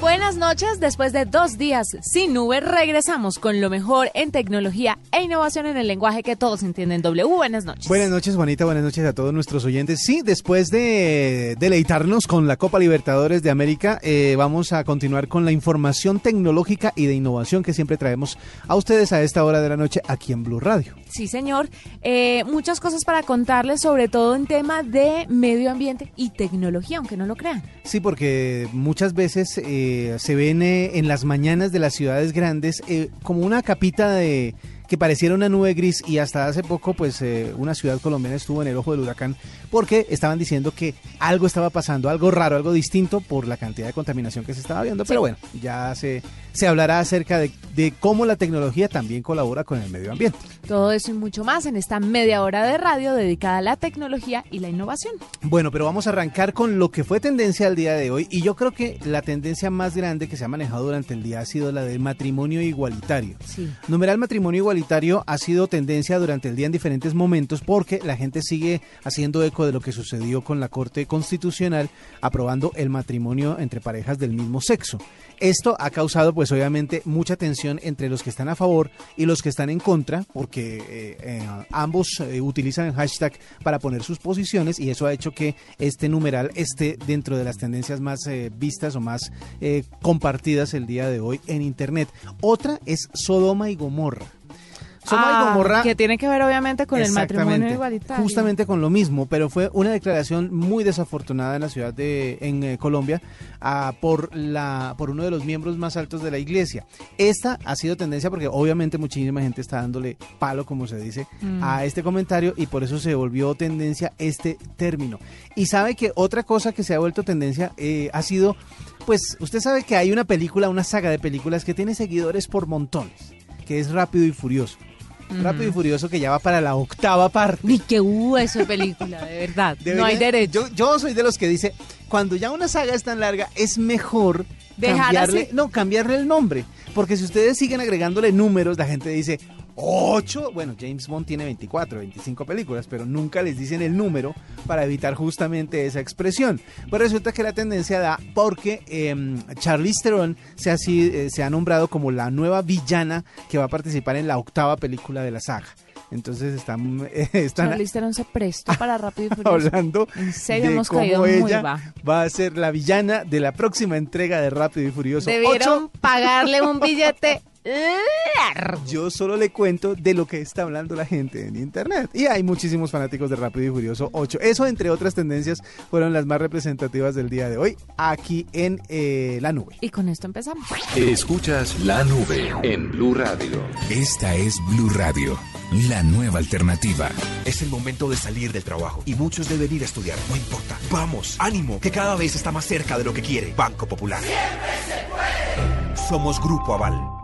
Buenas noches, después de dos días sin nube, regresamos con lo mejor en tecnología e innovación en el lenguaje que todos entienden. W, buenas noches. Buenas noches, Juanita, buenas noches a todos nuestros oyentes. Sí, después de deleitarnos con la Copa Libertadores de América, eh, vamos a continuar con la información tecnológica y de innovación que siempre traemos a ustedes a esta hora de la noche aquí en Blue Radio. Sí, señor. Eh, muchas cosas para contarles, sobre todo en tema de medio ambiente y tecnología, aunque no lo crean. Sí, porque muchas veces eh, se ven eh, en las mañanas de las ciudades grandes eh, como una capita de que pareciera una nube gris y hasta hace poco pues eh, una ciudad colombiana estuvo en el ojo del huracán porque estaban diciendo que algo estaba pasando, algo raro, algo distinto por la cantidad de contaminación que se estaba viendo, pero bueno, ya se, se hablará acerca de, de cómo la tecnología también colabora con el medio ambiente. Todo eso y mucho más en esta media hora de radio dedicada a la tecnología y la innovación. Bueno, pero vamos a arrancar con lo que fue tendencia al día de hoy y yo creo que la tendencia más grande que se ha manejado durante el día ha sido la del matrimonio igualitario. Sí. Numeral matrimonio igualitario ha sido tendencia durante el día en diferentes momentos porque la gente sigue haciendo eco de lo que sucedió con la Corte Constitucional aprobando el matrimonio entre parejas del mismo sexo. Esto ha causado pues obviamente mucha tensión entre los que están a favor y los que están en contra porque eh, eh, ambos eh, utilizan el hashtag para poner sus posiciones y eso ha hecho que este numeral esté dentro de las tendencias más vistas o más compartidas el día de hoy en internet. Otra es Sodoma y Gomorra. Sodoma Ah, y Gomorra que tiene que ver obviamente con el matrimonio igualitario. Justamente con lo mismo, pero fue una declaración muy desafortunada en la ciudad de en eh, Colombia ah, por la por uno de los miembros más altos de la iglesia. Esta ha sido tendencia porque obviamente muchísima gente está dándole palo, como se dice, Mm. a este comentario y por eso se volvió tendencia este término. Y sabe que otra cosa que se ha vuelto tendencia eh, ha sido, pues usted sabe que hay una película, una saga de películas que tiene seguidores por montones, que es Rápido y Furioso. Rápido y Furioso que ya va para la octava parte. Ni que hubo eso de película, de verdad. no hay derecho. Yo, yo soy de los que dice, cuando ya una saga es tan larga, es mejor Dejar cambiarle, así. no, cambiarle el nombre. Porque si ustedes siguen agregándole números, la gente dice, 8, bueno, James Bond tiene 24, 25 películas, pero nunca les dicen el número para evitar justamente esa expresión. Pues resulta que la tendencia da porque eh, Charlize Theron se ha, eh, se ha nombrado como la nueva villana que va a participar en la octava película de la saga. Entonces están, eh, están Charlize Theron se prestó para Rápido y Furioso. hablando En serio, de hemos cómo caído muy ella bajo. va a ser la villana de la próxima entrega de Rápido y Furioso Debieron 8. pagarle un billete. Yo solo le cuento de lo que está hablando la gente en internet. Y hay muchísimos fanáticos de Rápido y Furioso 8. Eso, entre otras tendencias, fueron las más representativas del día de hoy aquí en eh, la nube. Y con esto empezamos. Escuchas La Nube en Blue Radio. Esta es Blue Radio, la nueva alternativa. Es el momento de salir del trabajo y muchos deben ir a estudiar. No importa. Vamos, ánimo, que cada vez está más cerca de lo que quiere. Banco Popular. Somos Grupo Aval.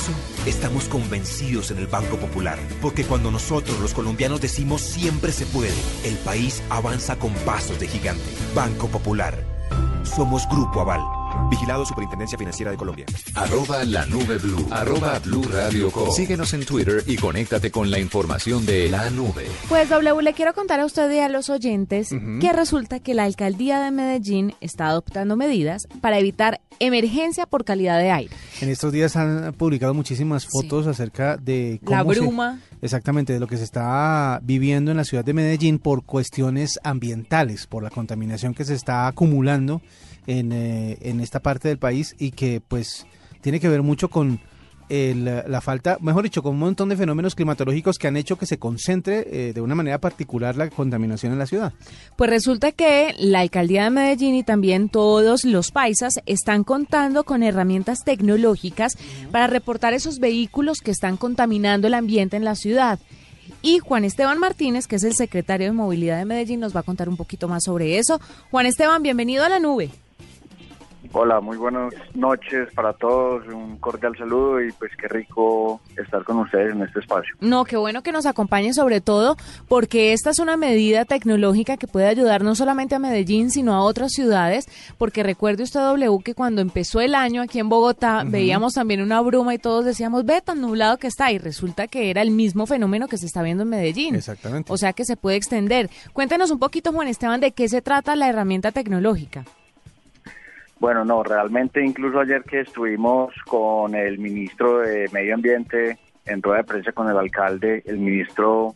Eso estamos convencidos en el Banco Popular, porque cuando nosotros los colombianos decimos siempre se puede, el país avanza con pasos de gigante. Banco Popular. Somos Grupo Aval. Vigilado Superintendencia Financiera de Colombia. Arroba la nube blue. Arroba blue radio com. Síguenos en Twitter y conéctate con la información de la nube. Pues W, le quiero contar a usted y a los oyentes que resulta que la alcaldía de Medellín está adoptando medidas para evitar emergencia por calidad de aire. En estos días han publicado muchísimas fotos acerca de La cómo se- bruma. exactamente, de lo que se está viviendo en la ciudad de Medellín por cuestiones ambientales, por la contaminación que se está acumulando en, eh, en esta parte del país y que pues tiene que ver mucho con el, la falta, mejor dicho, con un montón de fenómenos climatológicos que han hecho que se concentre eh, de una manera particular la contaminación en la ciudad. Pues resulta que la alcaldía de Medellín y también todos los paisas están contando con herramientas tecnológicas para reportar esos vehículos que están contaminando el ambiente en la ciudad. Y Juan Esteban Martínez, que es el secretario de Movilidad de Medellín, nos va a contar un poquito más sobre eso. Juan Esteban, bienvenido a la nube. Hola, muy buenas noches para todos, un cordial saludo y pues qué rico estar con ustedes en este espacio. No, qué bueno que nos acompañen sobre todo porque esta es una medida tecnológica que puede ayudar no solamente a Medellín, sino a otras ciudades, porque recuerde usted, W, que cuando empezó el año aquí en Bogotá veíamos también una bruma y todos decíamos, ve tan nublado que está, y resulta que era el mismo fenómeno que se está viendo en Medellín. Exactamente. O sea que se puede extender. Cuéntenos un poquito, Juan Esteban, de qué se trata la herramienta tecnológica. Bueno, no, realmente incluso ayer que estuvimos con el ministro de Medio Ambiente en rueda de prensa con el alcalde, el ministro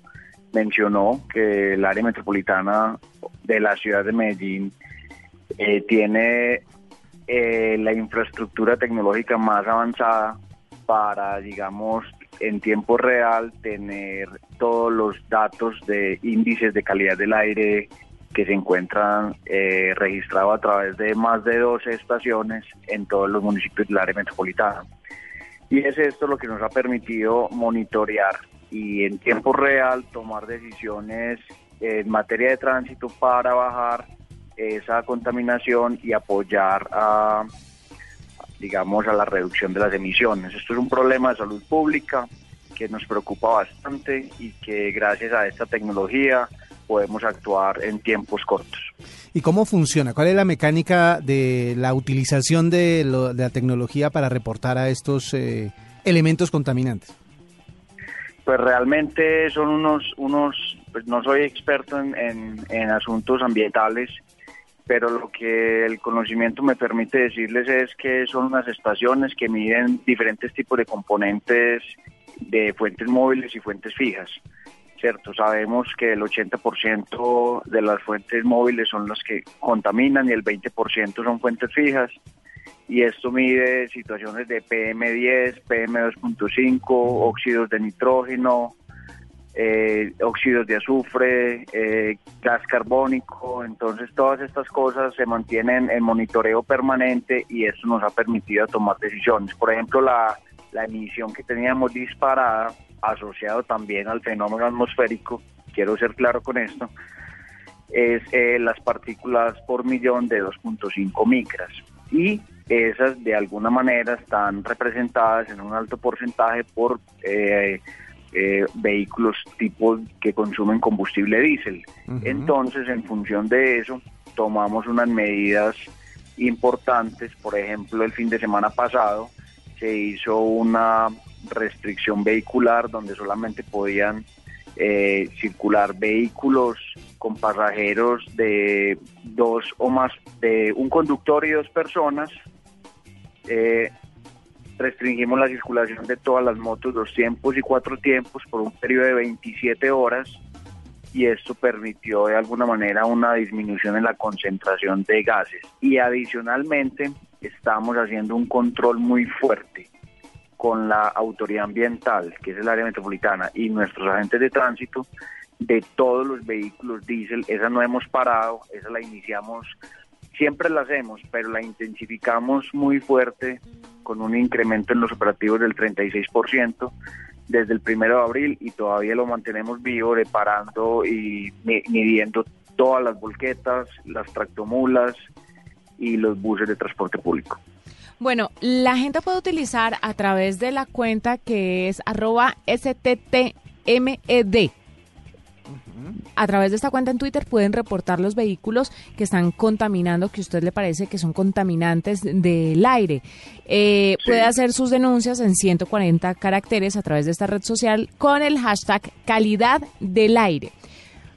mencionó que el área metropolitana de la ciudad de Medellín eh, tiene eh, la infraestructura tecnológica más avanzada para, digamos, en tiempo real tener todos los datos de índices de calidad del aire, que se encuentran eh, registrados a través de más de 12 estaciones en todos los municipios del área metropolitana. Y es esto lo que nos ha permitido monitorear y en tiempo real tomar decisiones en materia de tránsito para bajar esa contaminación y apoyar a digamos a la reducción de las emisiones. Esto es un problema de salud pública que nos preocupa bastante y que gracias a esta tecnología podemos actuar en tiempos cortos. ¿Y cómo funciona? ¿Cuál es la mecánica de la utilización de, lo- de la tecnología para reportar a estos eh, elementos contaminantes? Pues realmente son unos, unos pues no soy experto en, en, en asuntos ambientales, pero lo que el conocimiento me permite decirles es que son unas estaciones que miden diferentes tipos de componentes de fuentes móviles y fuentes fijas. ¿Cierto? Sabemos que el 80% de las fuentes móviles son las que contaminan y el 20% son fuentes fijas y esto mide situaciones de PM10, PM2.5, óxidos de nitrógeno, eh, óxidos de azufre, eh, gas carbónico, entonces todas estas cosas se mantienen en monitoreo permanente y esto nos ha permitido tomar decisiones. Por ejemplo, la, la emisión que teníamos disparada, asociado también al fenómeno atmosférico, quiero ser claro con esto, es eh, las partículas por millón de 2.5 micras. Y esas de alguna manera están representadas en un alto porcentaje por eh, eh, vehículos tipo que consumen combustible diésel. Entonces, en función de eso, tomamos unas medidas importantes. Por ejemplo, el fin de semana pasado se hizo una restricción vehicular donde solamente podían eh, circular vehículos con pasajeros de dos o más, de un conductor y dos personas. Eh, restringimos la circulación de todas las motos, dos tiempos y cuatro tiempos por un periodo de 27 horas y esto permitió de alguna manera una disminución en la concentración de gases. Y adicionalmente estamos haciendo un control muy fuerte con la autoridad ambiental, que es el área metropolitana, y nuestros agentes de tránsito de todos los vehículos diésel. Esa no hemos parado, esa la iniciamos, siempre la hacemos, pero la intensificamos muy fuerte con un incremento en los operativos del 36% desde el primero de abril y todavía lo mantenemos vivo, reparando y mi- midiendo todas las volquetas, las tractomulas y los buses de transporte público. Bueno, la gente puede utilizar a través de la cuenta que es arroba STTMED. A través de esta cuenta en Twitter pueden reportar los vehículos que están contaminando, que a usted le parece que son contaminantes del aire. Eh, Puede hacer sus denuncias en 140 caracteres a través de esta red social con el hashtag calidad del aire.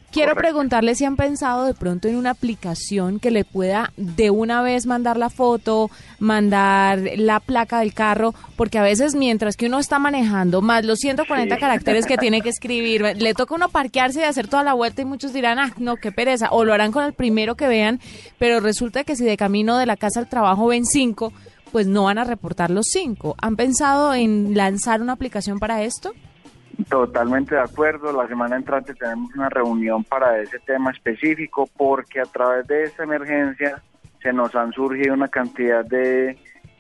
Quiero Correcto. preguntarle si han pensado de pronto en una aplicación que le pueda de una vez mandar la foto, mandar la placa del carro, porque a veces mientras que uno está manejando, más los 140 Sí. caracteres que tiene que escribir, le toca a uno parquearse y hacer toda la vuelta y muchos dirán, ah, no, qué pereza, o lo harán con el primero que vean, pero resulta que si de camino de la casa al trabajo ven cinco, pues no van a reportar los cinco. ¿Han pensado en lanzar una aplicación para esto? Totalmente de acuerdo. La semana entrante tenemos una reunión para ese tema específico porque a través de esta emergencia se nos han surgido una cantidad de,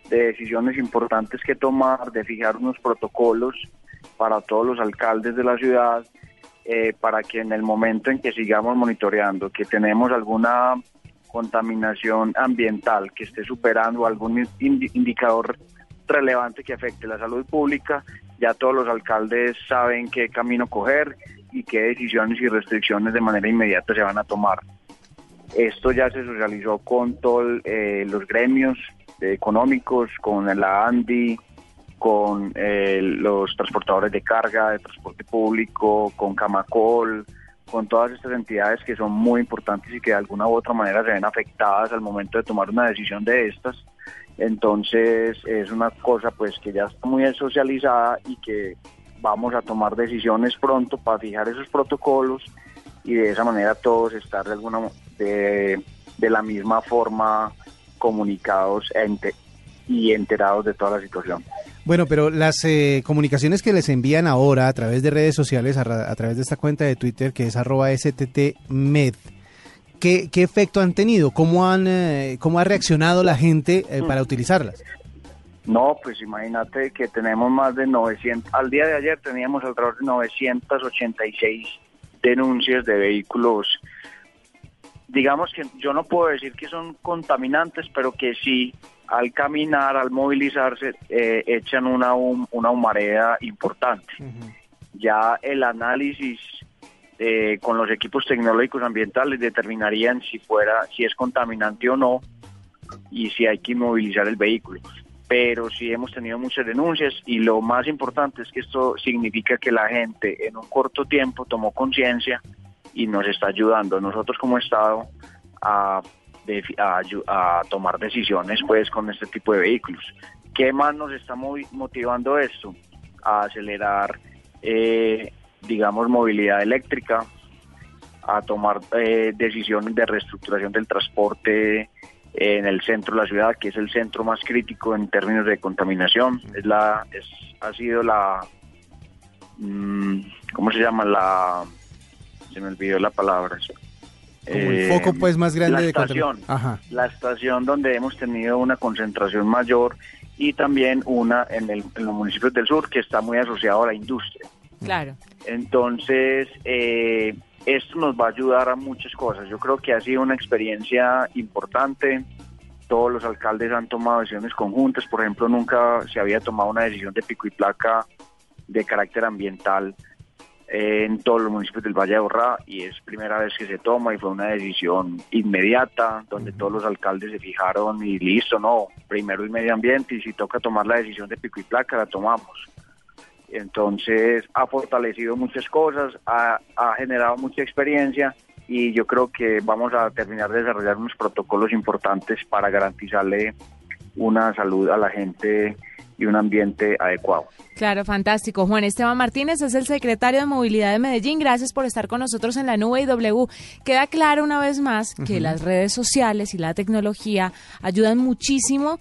de decisiones importantes que tomar, de fijar unos protocolos para todos los alcaldes de la ciudad, eh, para que en el momento en que sigamos monitoreando que tenemos alguna contaminación ambiental que esté superando algún indi- indicador relevante que afecte la salud pública, ya todos los alcaldes saben qué camino coger y qué decisiones y restricciones de manera inmediata se van a tomar. Esto ya se socializó con todos eh, los gremios económicos, con la ANDI, con eh, los transportadores de carga, de transporte público, con Camacol, con todas estas entidades que son muy importantes y que de alguna u otra manera se ven afectadas al momento de tomar una decisión de estas. Entonces es una cosa pues que ya está muy socializada y que vamos a tomar decisiones pronto para fijar esos protocolos y de esa manera todos estar de alguna de, de la misma forma comunicados ente- y enterados de toda la situación. Bueno, pero las eh, comunicaciones que les envían ahora a través de redes sociales, a, a través de esta cuenta de Twitter que es arroba ¿qué, qué efecto han tenido? ¿Cómo, han, eh, cómo ha reaccionado la gente eh, para utilizarlas? No, pues imagínate que tenemos más de 900, al día de ayer teníamos alrededor de 986 denuncias de vehículos. Digamos que yo no puedo decir que son contaminantes, pero que sí, al caminar, al movilizarse, eh, echan una, hum- una humareda importante. Ya el análisis eh, con los equipos tecnológicos ambientales determinarían si fuera, si es contaminante o no y si hay que inmovilizar el vehículo. Pero sí hemos tenido muchas denuncias y lo más importante es que esto significa que la gente en un corto tiempo tomó conciencia y nos está ayudando nosotros como Estado a, a a tomar decisiones pues con este tipo de vehículos. ¿Qué más nos está motivando esto? A acelerar, eh, digamos, movilidad eléctrica, a tomar eh, decisiones de reestructuración del transporte en el centro de la ciudad, que es el centro más crítico en términos de contaminación. Es la, es, ha sido la, mm, ¿cómo se llama? La, se me olvidó la palabra. Como el foco, pues, más grande la de estación. Ajá. la estación donde hemos tenido una concentración mayor y también una en, el- en los municipios del sur que está muy asociado a la industria. Claro. Entonces, eh, esto nos va a ayudar a muchas cosas. Yo creo que ha sido una experiencia importante. Todos los alcaldes han tomado decisiones conjuntas. Por ejemplo, nunca se había tomado una decisión de pico y placa de carácter ambiental eh, en todos los municipios del Valle de Borra y es primera vez que se toma y fue una decisión inmediata donde todos los alcaldes se fijaron y listo, no, primero el medio ambiente y si toca tomar la decisión de pico y placa la tomamos. Entonces ha fortalecido muchas cosas, ha, ha generado mucha experiencia y yo creo que vamos a terminar de desarrollar unos protocolos importantes para garantizarle una salud a la gente y un ambiente adecuado. Claro, fantástico. Juan Esteban Martínez es el secretario de Movilidad de Medellín. Gracias por estar con nosotros en la nube y W. Queda claro una vez más que las redes sociales y la tecnología ayudan muchísimo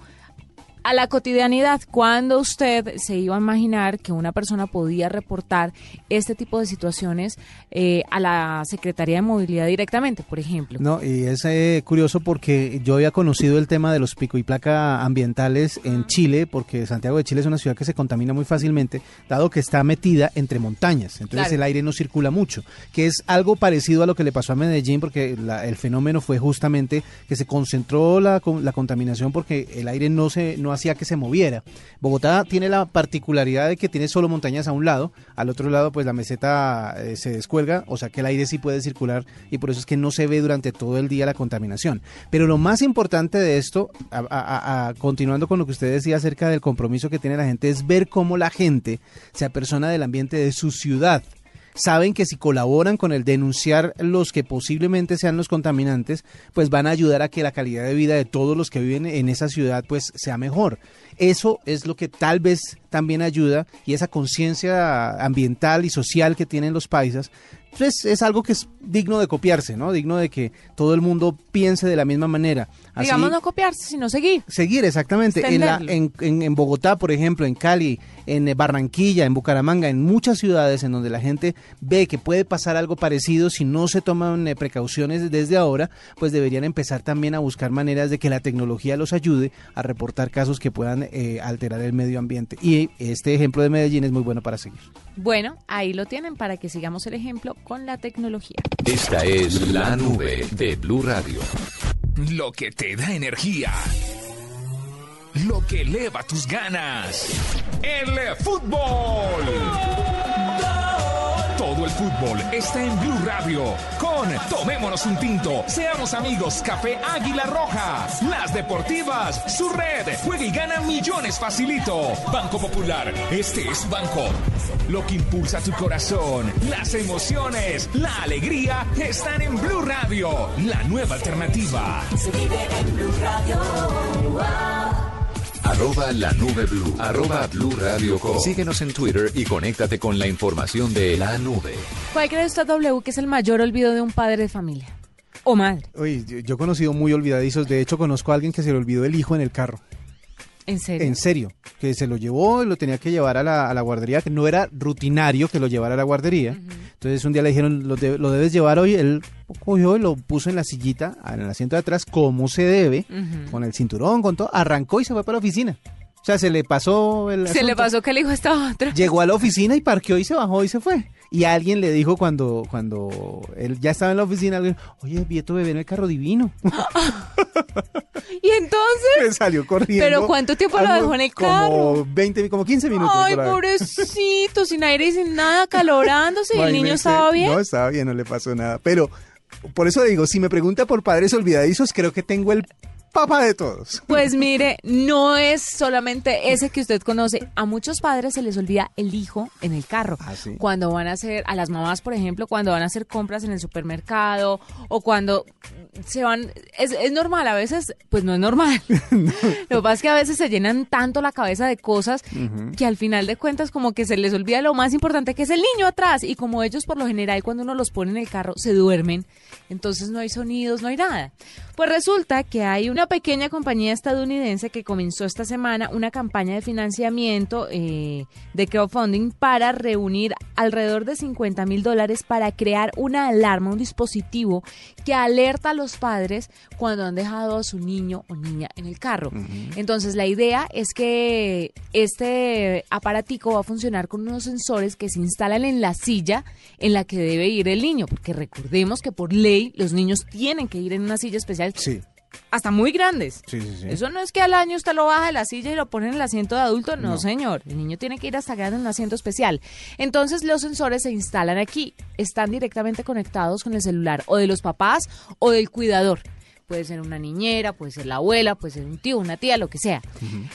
a la cotidianidad. Cuando usted se iba a imaginar que una persona podía reportar este tipo de situaciones eh, a la Secretaría de Movilidad directamente, por ejemplo? No, y es eh, curioso porque yo había conocido el tema de los pico y placa ambientales en Chile, porque Santiago de Chile es una ciudad que se contamina muy fácilmente, dado que está metida entre montañas, entonces Claro. el aire no circula mucho, que es algo parecido a lo que le pasó a Medellín, porque la- el fenómeno fue justamente que se concentró la, la contaminación porque el aire no se no hacía que se moviera. Bogotá tiene la particularidad de que tiene solo montañas a un lado, al otro lado pues la meseta eh, se descuelga, o sea que el aire sí puede circular y por eso es que no se ve durante todo el día la contaminación. Pero lo más importante de esto, a- continuando con lo que usted decía acerca del compromiso que tiene la gente, es ver cómo la gente se apersona del ambiente de su ciudad. Saben que si colaboran con el denunciar los que posiblemente sean los contaminantes, pues van a ayudar a que la calidad de vida de todos los que viven en esa ciudad pues sea mejor. Eso es lo que tal vez también ayuda y esa conciencia ambiental y social que tienen los paisas pues es algo que es digno de copiarse, ¿no? Digno de que todo el mundo piense de la misma manera. Así, Digamos no copiarse, sino seguir. Seguir, exactamente. En, la, Extenderlo. en, en- en Bogotá, por ejemplo, en Cali, en eh, Barranquilla, en Bucaramanga, en muchas ciudades en donde la gente ve que puede pasar algo parecido si no se toman eh, precauciones desde ahora, pues deberían empezar también a buscar maneras de que la tecnología los ayude a reportar casos que puedan eh, alterar el medio ambiente. Y este ejemplo de Medellín es muy bueno para seguir. Bueno, ahí lo tienen para que sigamos el ejemplo con la tecnología. Esta es la nube de Blue Radio. Lo que te da energía. Lo que eleva tus ganas. El fútbol. Todo el fútbol está en Blue Radio. Con Tomémonos un tinto. Seamos amigos. Café Águila Roja. Las deportivas. Su red. Juega y gana millones facilito. Banco Popular. Este es Banco. Lo que impulsa tu corazón. Las emociones. La alegría están en Blue Radio. La nueva alternativa. Se vive en Blue Radio. Arroba la nube blue. Arroba blue radio com. Síguenos en Twitter y conéctate con la información de la nube. ¿Cuál cree usted, W, que es el mayor olvido de un padre de familia? O madre, Oye, yo, yo he conocido muy olvidadizos. De hecho, conozco a alguien que se le olvidó el hijo en el carro. en serio. En serio, que se lo llevó y lo tenía que llevar a la, a la guardería, que no era rutinario que lo llevara a la guardería. Entonces un día le dijeron, lo, de- lo debes llevar hoy. Él cogió y lo puso en la sillita, en el asiento de atrás, como se debe, con el cinturón, con todo. Arrancó y se fue para la oficina. O sea, se le pasó el Se le pasó que el hijo estaba otro. Llegó a la oficina y parqueó y se bajó y se fue. Y alguien le dijo cuando, cuando él ya estaba en la oficina, alguien, oye, vi a tu bebé en el carro divino. Y entonces, Le salió corriendo. ¿Pero cuánto tiempo lo dejó en el Como carro? 20, como 15 minutos. ay, pobrecito, sin aire y sin nada, calorándose, y el niño estaba bien. No, estaba bien, no le pasó nada. Pero por eso digo, si me pregunta por padres olvidadizos, creo que tengo el papá de todos. Pues mire, no es solamente ese que usted conoce. A muchos padres se les olvida el hijo en el carro. Ah, sí. Cuando van a hacer, a las mamás, por ejemplo, cuando van a hacer compras en el supermercado o cuando se van, es, es normal, a veces, pues no es normal. Lo que pasa es que a veces se llenan tanto la cabeza de cosas que al final de cuentas como que se les olvida lo más importante que es el niño atrás y como ellos por lo general cuando uno los pone en el carro se duermen, entonces no hay sonidos, no hay nada. Pues resulta que hay una pequeña compañía estadounidense que comenzó esta semana una campaña de financiamiento eh, de crowdfunding para reunir alrededor de 50 mil dólares para crear una alarma, un dispositivo que alerta a los padres cuando han dejado a su niño o niña en el carro. Entonces la idea es que este aparatico va a funcionar con unos sensores que se instalan en la silla en la que debe ir el niño, porque recordemos que por ley los niños tienen que ir en una silla especial Sí, hasta muy grandes. sí, sí. sí. Eso no es que al año usted lo baja de la silla y lo pone en el asiento de adulto, no, señor. El niño tiene que ir hasta grande en un asiento especial. Entonces los sensores se instalan aquí, están directamente conectados con el celular o de los papás o del cuidador. Puede ser una niñera, puede ser la abuela, puede ser un tío, una tía, lo que sea.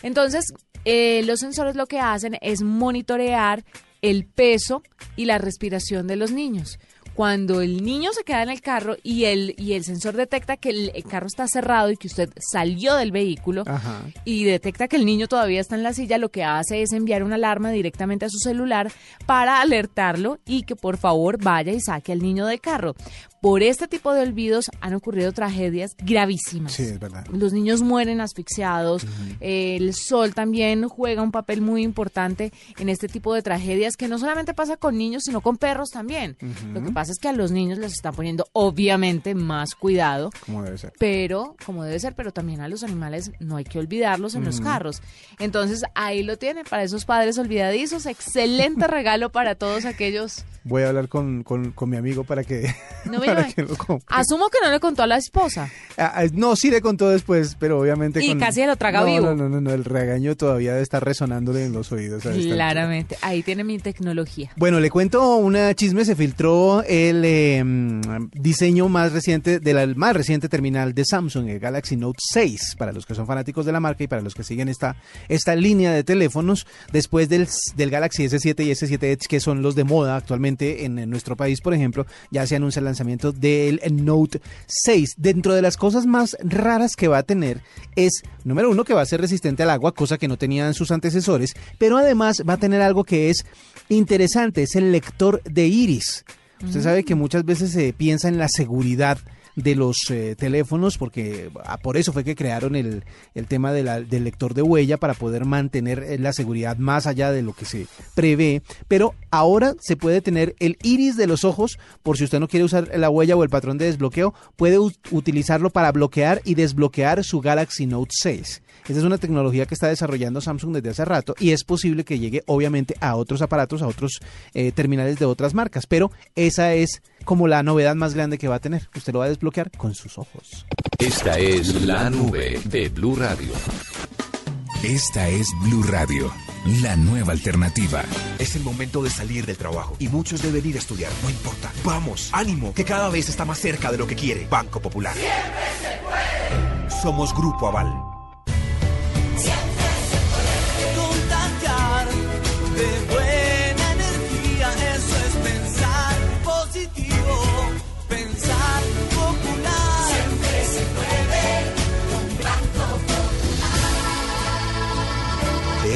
Entonces, eh, los sensores lo que hacen es monitorear el peso y la respiración de los niños. Cuando el niño se queda en el carro y el, y el sensor detecta que el, el carro está cerrado y que usted salió del vehículo Ajá. y detecta que el niño todavía está en la silla, lo que hace es enviar una alarma directamente a su celular para alertarlo y que por favor vaya y saque al niño del carro. Por este tipo de olvidos han ocurrido tragedias gravísimas. Sí, es verdad. Los niños mueren asfixiados. El sol también juega un papel muy importante en este tipo de tragedias que no solamente pasa con niños, sino con perros también. Lo que pasa es que a los niños les están poniendo obviamente más cuidado, Como debe ser. pero como debe ser, pero también a los animales no hay que olvidarlos en los carros. Entonces ahí lo tienen para esos padres olvidadizos. Excelente regalo para todos aquellos. Voy a hablar con, con, con mi amigo para que... No me para no- que lo compre. Asumo que no le contó a la esposa. Ah, ah, no, sí le contó después, pero obviamente. Y con- casi lo traga no, vivo. No, no, no, no, el regaño todavía debe estar resonándole en los oídos. Claramente. Ahí tiene mi tecnología. Bueno, le cuento una chisme, se filtró el eh, mm, diseño más reciente de la más reciente terminal de Samsung, el Galaxy Note 6, para los que son fanáticos de la marca y para los que siguen esta, esta línea de teléfonos, después del, del Galaxy S7 y S7 Edge, que son los de moda actualmente en, en nuestro país, por ejemplo, ya se anuncia el lanzamiento del Note 6. Dentro de las cosas más raras que va a tener es, número uno, que va a ser resistente al agua, cosa que no tenían sus antecesores, pero además va a tener algo que es interesante, es el lector de iris. Usted sabe que muchas veces se piensa en la seguridad de los eh, teléfonos, porque ah, por eso fue que crearon el, el tema de la- del lector de huella para poder mantener eh, la seguridad más allá de lo que se prevé. Pero ahora se puede tener el iris de los ojos, por si usted no quiere usar la huella o el patrón de desbloqueo, puede utilizarlo para bloquear y desbloquear su Galaxy Note 6. Esa es una tecnología que está desarrollando Samsung desde hace rato y es posible que llegue obviamente a otros aparatos, a otros eh, terminales de otras marcas, pero esa es como la novedad más grande que va a tener. Usted lo va a desbloquear con sus ojos. Esta es la nube de Blue Radio. Esta es Blue Radio, la nueva alternativa. Es el momento de salir del trabajo y muchos deben ir a estudiar. No importa. Vamos, ánimo, que cada vez está más cerca de lo que quiere. Banco Popular. Somos Grupo Aval.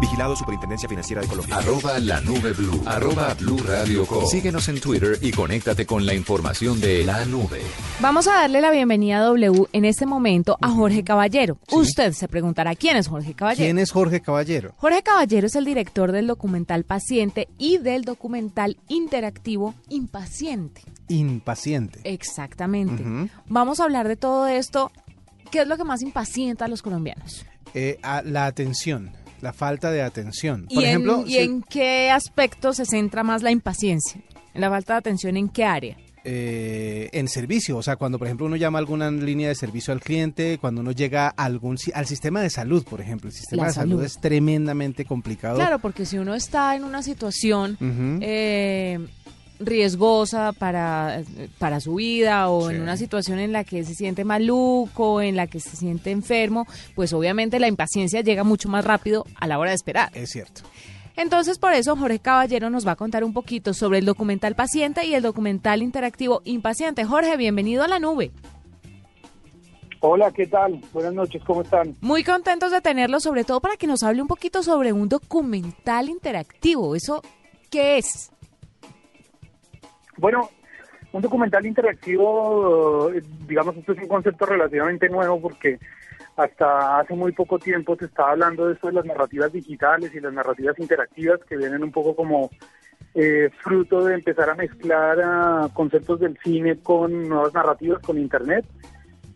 Vigilado Superintendencia Financiera de Colombia. Arroba la nube blue. Arroba blue radio com. Síguenos en Twitter y conéctate con la información de la nube. Vamos a darle la bienvenida a W en este momento a Jorge Caballero. Usted se preguntará quién es Jorge Caballero. ¿Quién es Jorge Caballero? Jorge Caballero es el director del documental Paciente y del documental interactivo Impaciente. Impaciente. Exactamente. Vamos a hablar de todo esto. ¿Qué es lo que más impacienta a los colombianos? Eh, a la atención, la falta de atención. ¿Y, Por en, ejemplo, ¿y si- en qué aspecto se centra más la impaciencia? ¿En la falta de atención en qué área? eh, en servicio, o sea, cuando por ejemplo uno llama a alguna línea de servicio al cliente, cuando uno llega a algún al sistema de salud, por ejemplo, el sistema La de salud. salud. es tremendamente complicado. Claro, porque si uno está en una situación eh, riesgosa para, para su vida o Sí. en una situación en la que se siente maluco, en la que se siente enfermo, pues obviamente la impaciencia llega mucho más rápido a la hora de esperar. Es cierto. Entonces, por eso Jorge Caballero nos va a contar un poquito sobre el documental Paciente y el documental interactivo Impaciente. Jorge, bienvenido a la nube. Hola, ¿qué tal? Buenas noches, ¿cómo están? Muy contentos de tenerlo, sobre todo para que nos hable un poquito sobre un documental interactivo. ¿Eso qué es? Bueno, un documental interactivo, digamos, esto es un concepto relativamente nuevo porque hasta hace muy poco tiempo se estaba hablando de esto de las narrativas digitales y las narrativas interactivas que vienen un poco como eh, fruto de empezar a mezclar ah, conceptos del cine con nuevas narrativas, con Internet.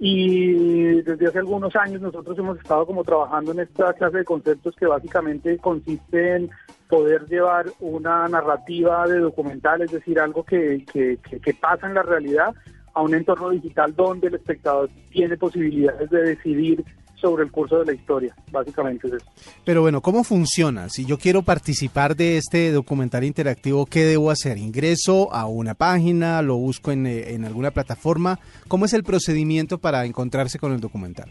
Y desde hace algunos años nosotros hemos estado como trabajando en esta clase de conceptos que básicamente consiste en poder llevar una narrativa de documental, es decir, algo que, que, que- que pasa en la realidad a un entorno digital donde el espectador tiene posibilidades de decidir sobre el curso de la historia. Básicamente es eso. Pero bueno, ¿cómo funciona? Si yo quiero participar de este documental interactivo, ¿qué debo hacer? ¿Ingreso a una página? ¿Lo busco en, eh, en alguna plataforma? ¿Cómo es el procedimiento para encontrarse con el documental?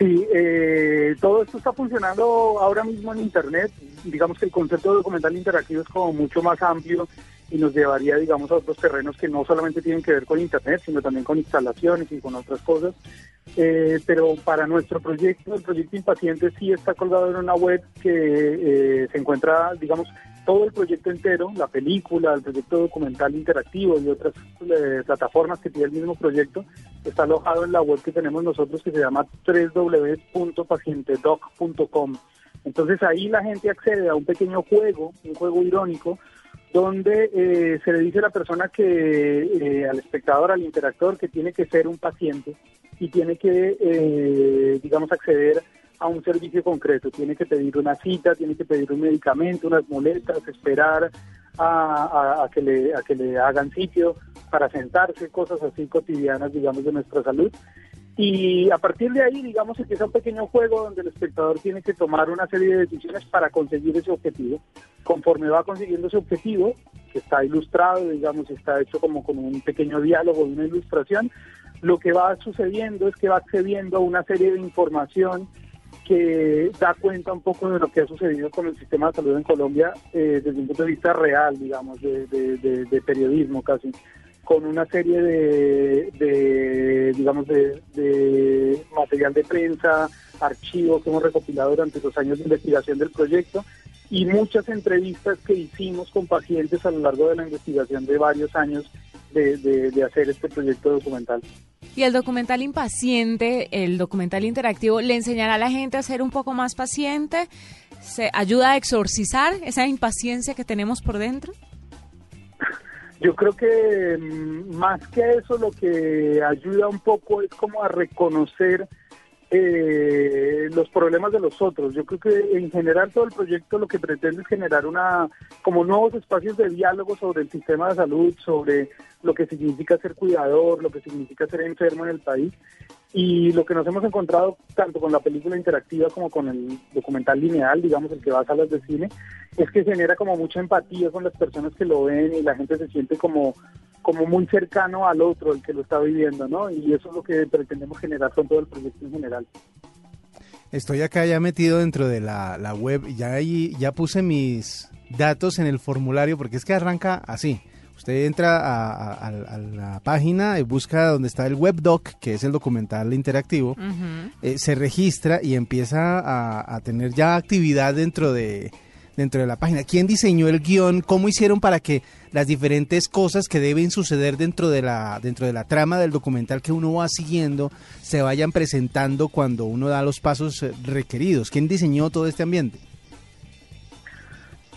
Sí, eh, todo esto está funcionando ahora mismo en Internet. Digamos que el concepto de documental interactivo es como mucho más amplio y nos llevaría, digamos, a otros terrenos que no solamente tienen que ver con Internet, sino también con instalaciones y con otras cosas. Eh, pero para nuestro proyecto, el proyecto Impaciente sí está colgado en una web que eh, se encuentra, digamos, todo el proyecto entero, la película, el proyecto documental interactivo y otras eh, plataformas que tiene el mismo proyecto, está alojado en la web que tenemos nosotros que se llama www.pacientedoc.com. Entonces ahí la gente accede a un pequeño juego, un juego irónico, donde eh, se le dice a la persona que, eh, al espectador, al interactor, que tiene que ser un paciente y tiene que, eh, digamos, acceder a un servicio concreto. Tiene que pedir una cita, tiene que pedir un medicamento, unas muletas, esperar a, a- a que, le, a que le hagan sitio para sentarse, cosas así cotidianas, digamos, de nuestra salud. Y a partir de ahí, digamos, empieza un pequeño juego donde el espectador tiene que tomar una serie de decisiones para conseguir ese objetivo. Conforme va consiguiendo ese objetivo, que está ilustrado, digamos, está hecho como con un pequeño diálogo, una ilustración, lo que va sucediendo es que va accediendo a una serie de información que da cuenta un poco de lo que ha sucedido con el sistema de salud en Colombia eh, desde un punto de vista real, digamos, de, de- de- de periodismo casi, con una serie de, de, digamos, de, de material de prensa, archivos que hemos recopilado durante los años de investigación del proyecto y muchas entrevistas que hicimos con pacientes a lo largo de la investigación de varios años de, de- de hacer este proyecto documental. Y el documental Impaciente, el documental interactivo, le enseñará a la gente a ser un poco más paciente, se ayuda a exorcizar esa impaciencia que tenemos por dentro. Yo creo que mm, más que eso lo que ayuda un poco es como a reconocer eh, los problemas de los otros. Yo creo que en general todo el proyecto lo que pretende es generar una como nuevos espacios de diálogo sobre el sistema de salud, sobre lo que significa ser cuidador, lo que significa ser enfermo en el país. Y lo que nos hemos encontrado tanto con la película interactiva como con el documental lineal, digamos, el que va a salas de cine, es que genera como mucha empatía con las personas que lo ven y la gente se siente como, como muy cercano al otro, el que lo está viviendo, ¿no? Y eso es lo que pretendemos generar con todo el proyecto en general. Estoy acá ya metido dentro de la, la web ya, ahí, ya puse mis datos en el formulario porque es que arranca así. Usted entra a, a- a- a la página y busca donde está el webdoc, que es el documental interactivo, eh, se registra y empieza a, a tener ya actividad dentro de dentro de la página. ¿Quién diseñó el guion? ¿Cómo hicieron para que las diferentes cosas que deben suceder dentro de la dentro de la trama del documental que uno va siguiendo se vayan presentando cuando uno da los pasos eh, requeridos? ¿Quién diseñó todo este ambiente?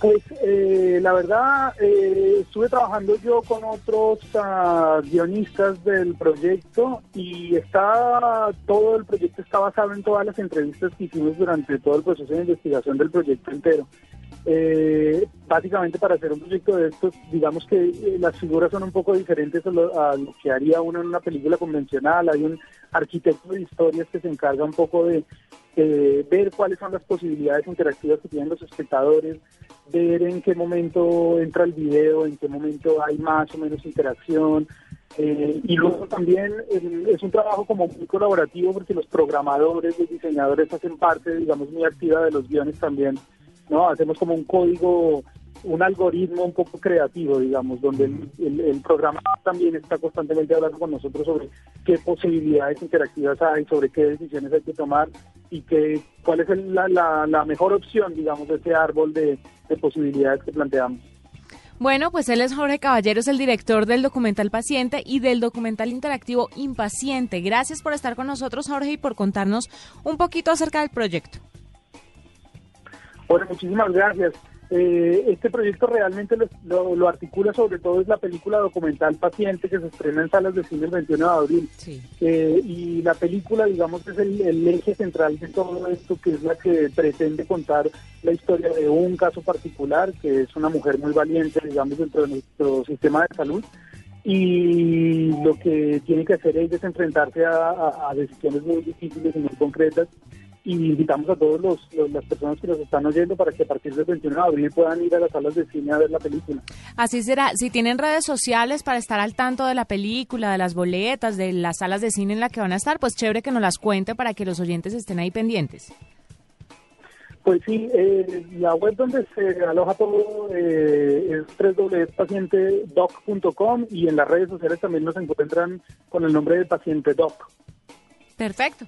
Pues eh, la verdad, eh, estuve trabajando yo con otros ah, guionistas del proyecto y está todo el proyecto está basado en todas las entrevistas que hicimos durante todo el proceso de investigación del proyecto entero. Eh, básicamente para hacer un proyecto de estos, digamos que eh, las figuras son un poco diferentes a lo, a lo que haría uno en una película convencional. Hay un arquitecto de historias que se encarga un poco de eh, ver cuáles son las posibilidades interactivas que tienen los espectadores, ver en qué momento entra el video, en qué momento hay más o menos interacción. eh, y luego también eh, es un trabajo como muy colaborativo porque los programadores, los diseñadores hacen parte, digamos, muy activa de los guiones también. ¿no? Hacemos como un código, un algoritmo un poco creativo, digamos, donde el, el, el programador también está constantemente hablando con nosotros sobre qué posibilidades interactivas hay, sobre qué decisiones hay que tomar y qué, cuál es el- la, la, la mejor opción, digamos, de ese árbol de, de posibilidades que planteamos. Bueno, pues él es Jorge Caballero, es el director del documental Paciente y del documental interactivo Impaciente. Gracias por estar con nosotros, Jorge, y por contarnos un poquito acerca del proyecto. Bueno, muchísimas gracias. Eh, este proyecto realmente lo, lo- lo articula sobre todo es la película documental Paciente que se estrena en salas de cine el 21 de abril. Eh, y la película, digamos, es el, el eje central de todo esto, que es la que pretende contar la historia de un caso particular, que es una mujer muy valiente, digamos, dentro de nuestro sistema de salud. Y lo que tiene que hacer es enfrentarse a, a- a decisiones muy difíciles y muy concretas y invitamos a todos los, los- las personas que nos están oyendo para que a partir del 21 de abril puedan ir a las salas de cine a ver la película. Así será. Si tienen redes sociales para estar al tanto de la película, de las boletas, de las salas de cine en la que van a estar, pues chévere que nos las cuente para que los oyentes estén ahí pendientes. Pues sí, eh, la web donde se aloja todo eh, es www.pacientedoc.com y en las redes sociales también nos encuentran con el nombre de Paciente Doc. Perfecto.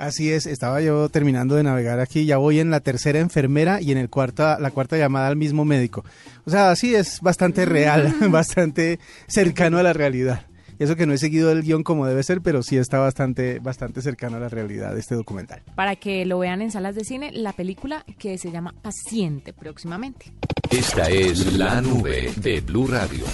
Así es, estaba yo terminando de navegar aquí, ya voy en la tercera enfermera y en el cuarta, la cuarta llamada al mismo médico. O sea, así es bastante real, bastante cercano a la realidad. Eso que no he seguido el guion como debe ser, pero sí está bastante, bastante cercano a la realidad de este documental. Para que lo vean en salas de cine, la película que se llama Paciente próximamente. Esta es la nube de Blue Radio.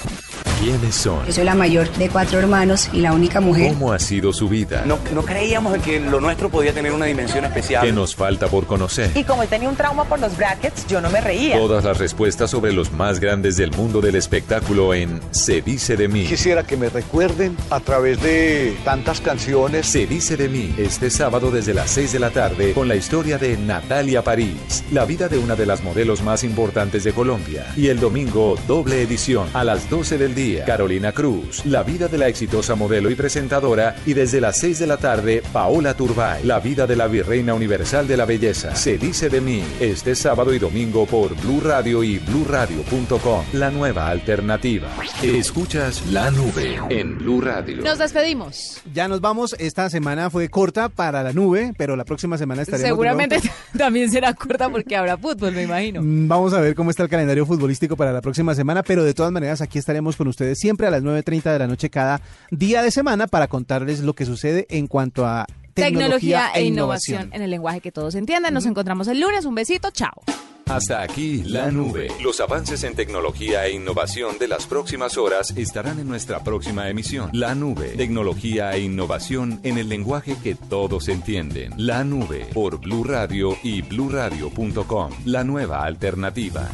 ¿Quiénes son? Yo soy la mayor de cuatro hermanos y la única mujer. ¿Cómo ha sido su vida? No, no creíamos que lo nuestro podía tener una dimensión especial. ¿Qué nos falta por conocer? Y como él tenía un trauma por los brackets, yo no me reía. Todas las respuestas sobre los más grandes del mundo del espectáculo en Se dice de mí. Quisiera que me recuerden a través de tantas canciones. Se dice de mí, este sábado desde las 6 de la tarde con la historia de Natalia París, la vida de una de las modelos más importantes de Colombia. Y el domingo, doble edición, a las 12 del día, Carolina Cruz, la vida de la exitosa modelo y presentadora. Y desde las 6 de la tarde, Paola Turbay, la vida de la virreina universal de la belleza. Se dice de mí, este sábado y domingo por Blue Radio y bluradio.com, la nueva alternativa. Escuchas la nube en Blue Radio. Nos despedimos. Ya nos vamos. Esta semana fue corta para la nube, pero la próxima semana estaremos. Seguramente también será corta porque habrá fútbol, me imagino. Mm, Vamos a ver cómo está el calendario futbolístico para la próxima semana, pero de todas maneras aquí estaremos con ustedes siempre a las 9.30 de la noche cada día de semana para contarles lo que sucede en cuanto a Tecnología e innovación en el lenguaje que todos entiendan. Nos encontramos el lunes. Un besito. Chao. Hasta aquí la nube. Los avances en tecnología e innovación de las próximas horas estarán en nuestra próxima emisión. La nube. Tecnología e innovación en el lenguaje que todos entienden. La nube por Blue Radio y bluradio.com. La nueva alternativa.